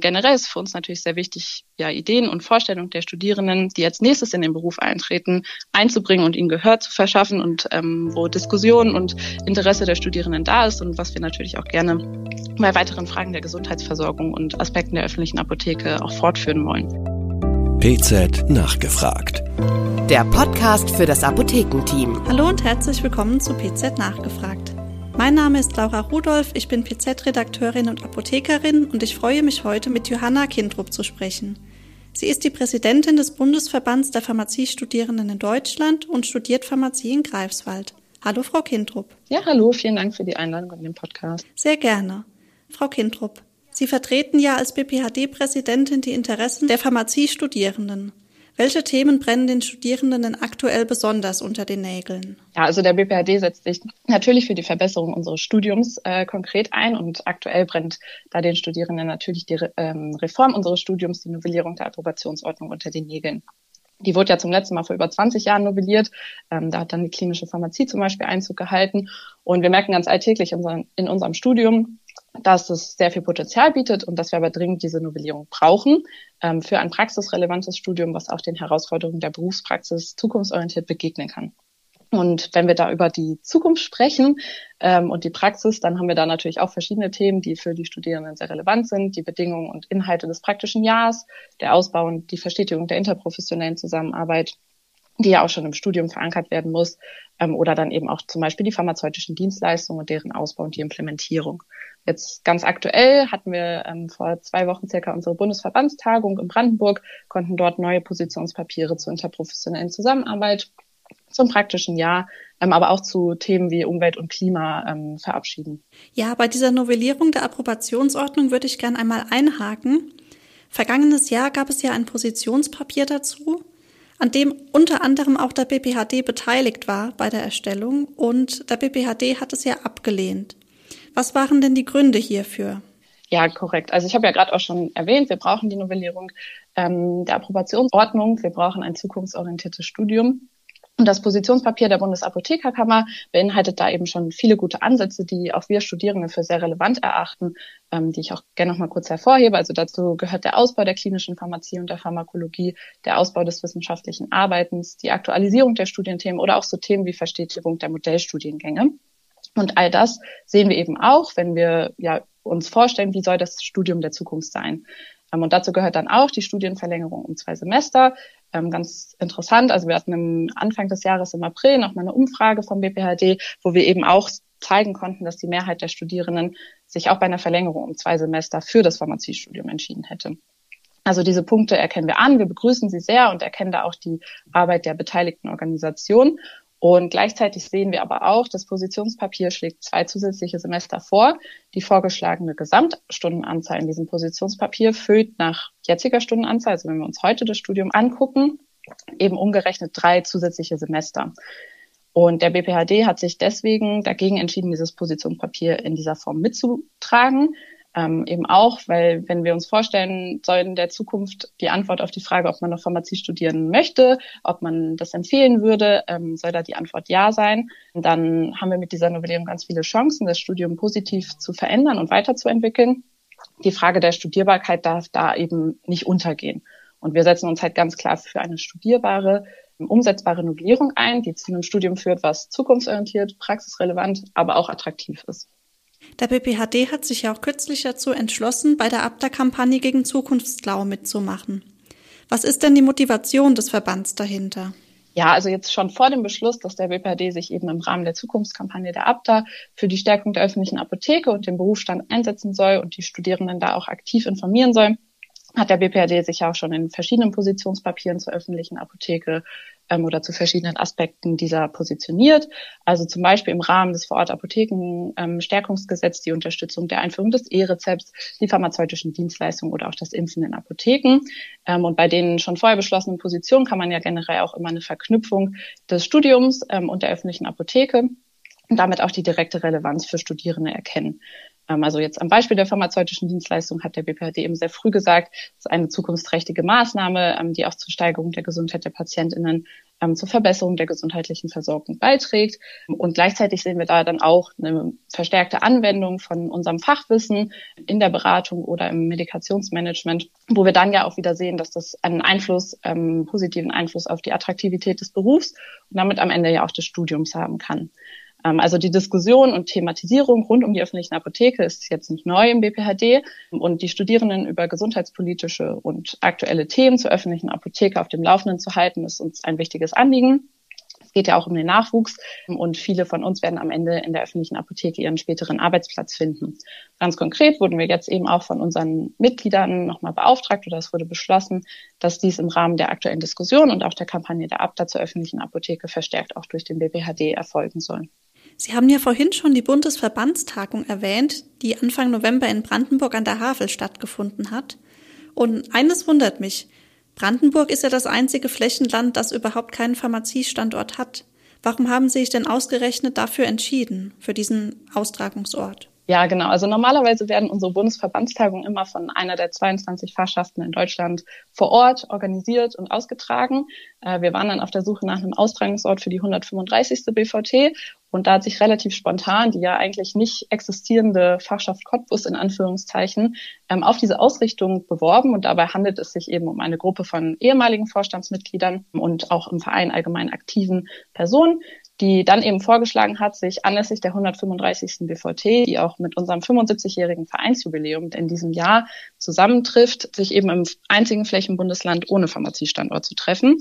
Generell ist für uns natürlich sehr wichtig, ja, Ideen und Vorstellungen der Studierenden, die als nächstes in den Beruf eintreten, einzubringen und ihnen Gehör zu verschaffen und ähm, wo Diskussion und Interesse der Studierenden da ist und was wir natürlich auch gerne bei weiteren Fragen der Gesundheitsversorgung und Aspekten der öffentlichen Apotheke auch fortführen wollen. PZ nachgefragt. Der Podcast für das Apothekenteam. Hallo und herzlich willkommen zu PZ nachgefragt. Mein Name ist Laura Rudolph, ich bin PZ-Redakteurin und Apothekerin und ich freue mich heute mit Johanna Kindrup zu sprechen. Sie ist die Präsidentin des Bundesverbands der Pharmaziestudierenden in Deutschland und studiert Pharmazie in Greifswald. Hallo, Frau Kindrup. Ja, hallo, vielen Dank für die Einladung in den Podcast. Sehr gerne. Frau Kindrup, Sie vertreten ja als BPHD-Präsidentin die Interessen der Pharmaziestudierenden. Welche Themen brennen den Studierenden denn aktuell besonders unter den Nägeln? Ja, also der BPHD setzt sich natürlich für die Verbesserung unseres Studiums äh, konkret ein und aktuell brennt da den Studierenden natürlich die ähm, Reform unseres Studiums, die Novellierung der Approbationsordnung unter den Nägeln. Die wurde ja zum letzten Mal vor über 20 Jahren novelliert. Ähm, da hat dann die klinische Pharmazie zum Beispiel Einzug gehalten. Und wir merken ganz alltäglich in, in unserem Studium, dass es sehr viel Potenzial bietet und dass wir aber dringend diese Novellierung brauchen ähm, für ein praxisrelevantes Studium, was auch den Herausforderungen der Berufspraxis zukunftsorientiert begegnen kann. Und wenn wir da über die Zukunft sprechen ähm, und die Praxis, dann haben wir da natürlich auch verschiedene Themen, die für die Studierenden sehr relevant sind. Die Bedingungen und Inhalte des praktischen Jahres, der Ausbau und die Verstetigung der interprofessionellen Zusammenarbeit, die ja auch schon im Studium verankert werden muss, ähm, oder dann eben auch zum Beispiel die pharmazeutischen Dienstleistungen und deren Ausbau und die Implementierung. Jetzt ganz aktuell hatten wir ähm, vor zwei Wochen circa unsere Bundesverbandstagung in Brandenburg, konnten dort neue Positionspapiere zur interprofessionellen Zusammenarbeit zum praktischen Jahr, ähm, aber auch zu Themen wie Umwelt und Klima ähm, verabschieden. Ja, bei dieser Novellierung der Approbationsordnung würde ich gern einmal einhaken. Vergangenes Jahr gab es ja ein Positionspapier dazu, an dem unter anderem auch der BPHD beteiligt war bei der Erstellung und der BPHD hat es ja abgelehnt. Was waren denn die Gründe hierfür? Ja, korrekt. Also ich habe ja gerade auch schon erwähnt, wir brauchen die Novellierung ähm, der Approbationsordnung, wir brauchen ein zukunftsorientiertes Studium. Und das Positionspapier der Bundesapothekerkammer beinhaltet da eben schon viele gute Ansätze, die auch wir Studierende für sehr relevant erachten, ähm, die ich auch gerne noch mal kurz hervorhebe. Also dazu gehört der Ausbau der klinischen Pharmazie und der Pharmakologie, der Ausbau des wissenschaftlichen Arbeitens, die Aktualisierung der Studienthemen oder auch so Themen wie Verstetigung der Modellstudiengänge. Und all das sehen wir eben auch, wenn wir ja uns vorstellen, wie soll das Studium der Zukunft sein. Und dazu gehört dann auch die Studienverlängerung um zwei Semester. Ähm, ganz interessant. Also wir hatten im Anfang des Jahres im April noch mal eine Umfrage vom BPHD, wo wir eben auch zeigen konnten, dass die Mehrheit der Studierenden sich auch bei einer Verlängerung um zwei Semester für das Pharmaziestudium entschieden hätte. Also diese Punkte erkennen wir an, wir begrüßen sie sehr und erkennen da auch die Arbeit der beteiligten Organisationen. Und gleichzeitig sehen wir aber auch, das Positionspapier schlägt zwei zusätzliche Semester vor. Die vorgeschlagene Gesamtstundenanzahl in diesem Positionspapier füllt nach jetziger Stundenanzahl, also wenn wir uns heute das Studium angucken, eben umgerechnet drei zusätzliche Semester. Und der BPHD hat sich deswegen dagegen entschieden, dieses Positionspapier in dieser Form mitzutragen. Ähm, eben auch, weil wenn wir uns vorstellen, soll in der Zukunft die Antwort auf die Frage, ob man noch Pharmazie studieren möchte, ob man das empfehlen würde, ähm, soll da die Antwort ja sein. Dann haben wir mit dieser Novellierung ganz viele Chancen, das Studium positiv zu verändern und weiterzuentwickeln. Die Frage der Studierbarkeit darf da eben nicht untergehen. Und wir setzen uns halt ganz klar für eine studierbare, umsetzbare Novellierung ein, die zu einem Studium führt, was zukunftsorientiert, praxisrelevant, aber auch attraktiv ist. Der BPHD hat sich ja auch kürzlich dazu entschlossen, bei der Abda-Kampagne gegen Zukunftsglau mitzumachen. Was ist denn die Motivation des Verbands dahinter? Ja, also jetzt schon vor dem Beschluss, dass der BPHD sich eben im Rahmen der Zukunftskampagne der ABDA für die Stärkung der öffentlichen Apotheke und den Berufsstand einsetzen soll und die Studierenden da auch aktiv informieren soll, hat der BPHD sich ja auch schon in verschiedenen Positionspapieren zur öffentlichen Apotheke ähm, oder zu verschiedenen Aspekten dieser positioniert. Also zum Beispiel im Rahmen des Vorort-Apotheken-Stärkungsgesetzes ähm, die Unterstützung der Einführung des E-Rezepts, die pharmazeutischen Dienstleistungen oder auch das Impfen in Apotheken. Ähm, und bei den schon vorher beschlossenen Positionen kann man ja generell auch immer eine Verknüpfung des Studiums ähm, und der öffentlichen Apotheke und damit auch die direkte Relevanz für Studierende erkennen. Ähm, also jetzt am Beispiel der pharmazeutischen Dienstleistung hat der BPHD eben sehr früh gesagt, es ist eine zukunftsträchtige Maßnahme, ähm, die auch zur Steigerung der Gesundheit der PatientInnen ähm, zur Verbesserung der gesundheitlichen Versorgung beiträgt. Und gleichzeitig sehen wir da dann auch eine verstärkte Anwendung von unserem Fachwissen in der Beratung oder im Medikationsmanagement, wo wir dann ja auch wieder sehen, dass das einen Einfluss, ähm, positiven Einfluss auf die Attraktivität des Berufs und damit am Ende ja auch des Studiums haben kann. Ähm, also die Diskussion und Thematisierung rund um die öffentlichen Apotheke ist jetzt nicht neu im BPHD und die Studierenden über gesundheitspolitische und aktuelle Themen zur öffentlichen Apotheke auf dem Laufenden zu halten, ist uns ein wichtiges Anliegen. Es geht ja auch um den Nachwuchs und viele von uns werden am Ende in der öffentlichen Apotheke ihren späteren Arbeitsplatz finden. Ganz konkret wurden wir jetzt eben auch von unseren Mitgliedern nochmal beauftragt oder es wurde beschlossen, dass dies im Rahmen der aktuellen Diskussion und auch der Kampagne der Abda zur öffentlichen Apotheke verstärkt auch durch den BPHD erfolgen soll. Sie haben ja vorhin schon die Bundesverbandstagung erwähnt, die Anfang November in Brandenburg an der Havel stattgefunden hat. Und eines wundert mich. Brandenburg ist ja das einzige Flächenland, das überhaupt keinen Pharmaziestandort hat. Warum haben Sie sich denn ausgerechnet dafür entschieden, für diesen Austragungsort? Ja, genau. Also normalerweise werden unsere Bundesverbandstagungen immer von einer der 22 Fachschaften in Deutschland vor Ort organisiert und ausgetragen. Äh, wir waren dann auf der Suche nach einem Austragungsort für die 135. BVT und da hat sich relativ spontan die ja eigentlich nicht existierende Fachschaft Cottbus in Anführungszeichen ähm, auf diese Ausrichtung beworben. Und dabei handelt es sich eben um eine Gruppe von ehemaligen Vorstandsmitgliedern und auch im Verein allgemein aktiven Personen, die dann eben vorgeschlagen hat, sich anlässlich der 135. BVT, die auch mit unserem 75-jährigen Vereinsjubiläum in diesem Jahr zusammentrifft, sich eben im einzigen Flächenbundesland ohne Pharmaziestandort zu treffen.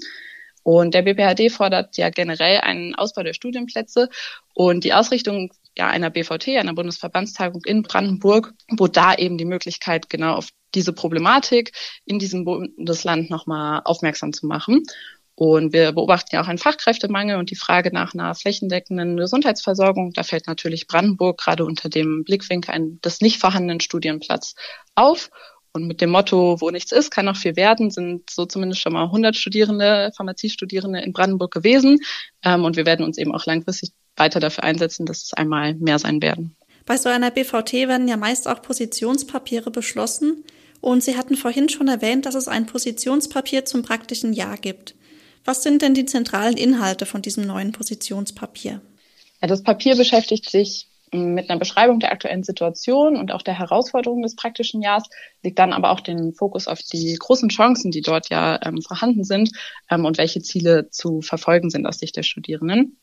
Und der BPHD fordert ja generell einen Ausbau der Studienplätze und die Ausrichtung ja, einer BVT, einer Bundesverbandstagung in Brandenburg, wo da eben die Möglichkeit genau auf diese Problematik in diesem Bundesland nochmal aufmerksam zu machen. Und wir beobachten ja auch einen Fachkräftemangel und die Frage nach einer flächendeckenden Gesundheitsversorgung. Da fällt natürlich Brandenburg gerade unter dem Blickwinkel des nicht vorhandenen Studienplatz auf. Und mit dem Motto, wo nichts ist, kann noch viel werden, sind so zumindest schon mal 100 Studierende, Pharmaziestudierende in Brandenburg gewesen. Ähm, und wir werden uns eben auch langfristig weiter dafür einsetzen, dass es einmal mehr sein werden. Bei so einer BVT werden ja meist auch Positionspapiere beschlossen. Und Sie hatten vorhin schon erwähnt, dass es ein Positionspapier zum praktischen Jahr gibt. Was sind denn die zentralen Inhalte von diesem neuen Positionspapier? Ja, das Papier beschäftigt sich mit einer Beschreibung der aktuellen Situation und auch der Herausforderungen des praktischen Jahres, legt dann aber auch den Fokus auf die großen Chancen, die dort ja ähm, vorhanden sind ähm, und welche Ziele zu verfolgen sind aus Sicht der Studierenden.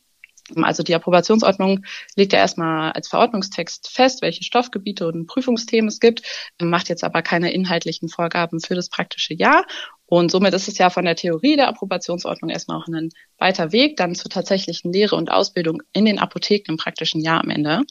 Also die Approbationsordnung legt ja erstmal als Verordnungstext fest, welche Stoffgebiete und Prüfungsthemen es gibt, macht jetzt aber keine inhaltlichen Vorgaben für das praktische Jahr. Und somit ist es ja von der Theorie der Approbationsordnung erstmal auch ein weiter Weg dann zur tatsächlichen Lehre und Ausbildung in den Apotheken im praktischen Jahr am Ende.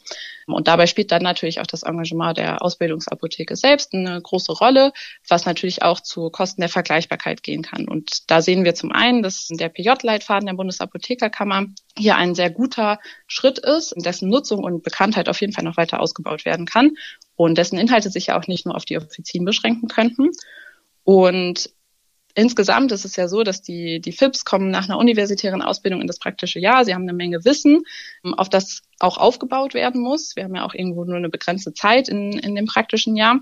Und dabei spielt dann natürlich auch das Engagement der Ausbildungsapotheke selbst eine große Rolle, was natürlich auch zu Kosten der Vergleichbarkeit gehen kann. Und da sehen wir zum einen, dass der PJ-Leitfaden der Bundesapothekerkammer hier ein sehr guter Schritt ist, dessen Nutzung und Bekanntheit auf jeden Fall noch weiter ausgebaut werden kann und dessen Inhalte sich ja auch nicht nur auf die Offizien beschränken könnten. Und insgesamt ist es ja so, dass die, die FIPS kommen nach einer universitären Ausbildung in das praktische Jahr. Sie haben eine Menge Wissen, auf das auch aufgebaut werden muss. Wir haben ja auch irgendwo nur eine begrenzte Zeit in, in dem praktischen Jahr.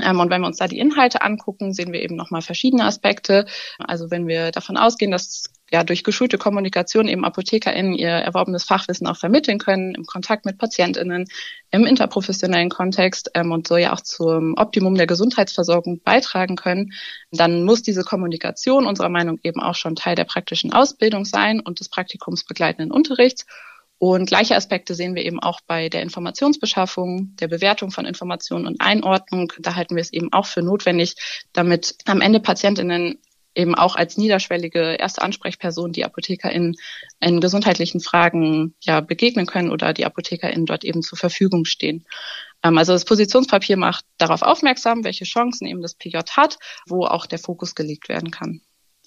Ähm, und wenn wir uns da die Inhalte angucken, sehen wir eben nochmal verschiedene Aspekte. Also wenn wir davon ausgehen, dass ja durch geschulte Kommunikation eben ApothekerInnen ihr erworbenes Fachwissen auch vermitteln können, im Kontakt mit PatientInnen, im interprofessionellen Kontext ähm, und so ja auch zum Optimum der Gesundheitsversorgung beitragen können, dann muss diese Kommunikation unserer Meinung eben auch schon Teil der praktischen Ausbildung sein und des praktikumsbegleitenden Unterrichts. Und gleiche Aspekte sehen wir eben auch bei der Informationsbeschaffung, der Bewertung von Informationen und Einordnung. Da halten wir es eben auch für notwendig, damit am Ende Patientinnen eben auch als niederschwellige erste Ansprechperson die ApothekerInnen in gesundheitlichen Fragen ja begegnen können oder die ApothekerInnen dort eben zur Verfügung stehen. Ähm, also das Positionspapier macht darauf aufmerksam, welche Chancen eben das PJ hat, wo auch der Fokus gelegt werden kann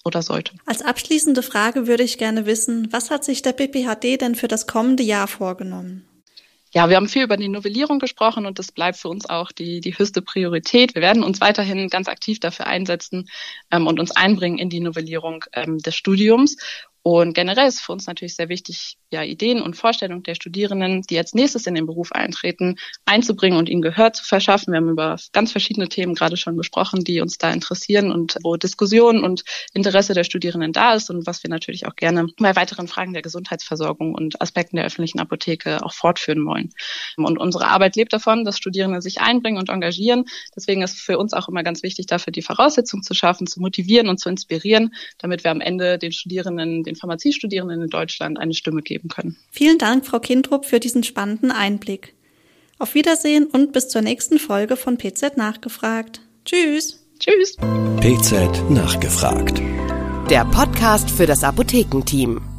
oder sollte. Als abschließende Frage würde ich gerne wissen, was hat sich der BPHD denn für das kommende Jahr vorgenommen? Ja, wir haben viel über die Novellierung gesprochen und das bleibt für uns auch die, die höchste Priorität. Wir werden uns weiterhin ganz aktiv dafür einsetzen ähm, und uns einbringen in die Novellierung ähm, des Studiums. Und generell ist für uns natürlich sehr wichtig, ja, Ideen und Vorstellungen der Studierenden, die als nächstes in den Beruf eintreten, einzubringen und ihnen Gehör zu verschaffen. Wir haben über ganz verschiedene Themen gerade schon gesprochen, die uns da interessieren und wo Diskussion und Interesse der Studierenden da ist und was wir natürlich auch gerne bei weiteren Fragen der Gesundheitsversorgung und Aspekten der öffentlichen Apotheke auch fortführen wollen. Und unsere Arbeit lebt davon, dass Studierende sich einbringen und engagieren. Deswegen ist für uns auch immer ganz wichtig, dafür die Voraussetzungen zu schaffen, zu motivieren und zu inspirieren, damit wir am Ende den Studierenden, den Pharmaziestudierenden in Deutschland eine Stimme geben können. Vielen Dank, Frau Kindrup, für diesen spannenden Einblick. Auf Wiedersehen und bis zur nächsten Folge von PZ Nachgefragt. Tschüss. Tschüss. PZ Nachgefragt. Der Podcast für das Apothekenteam.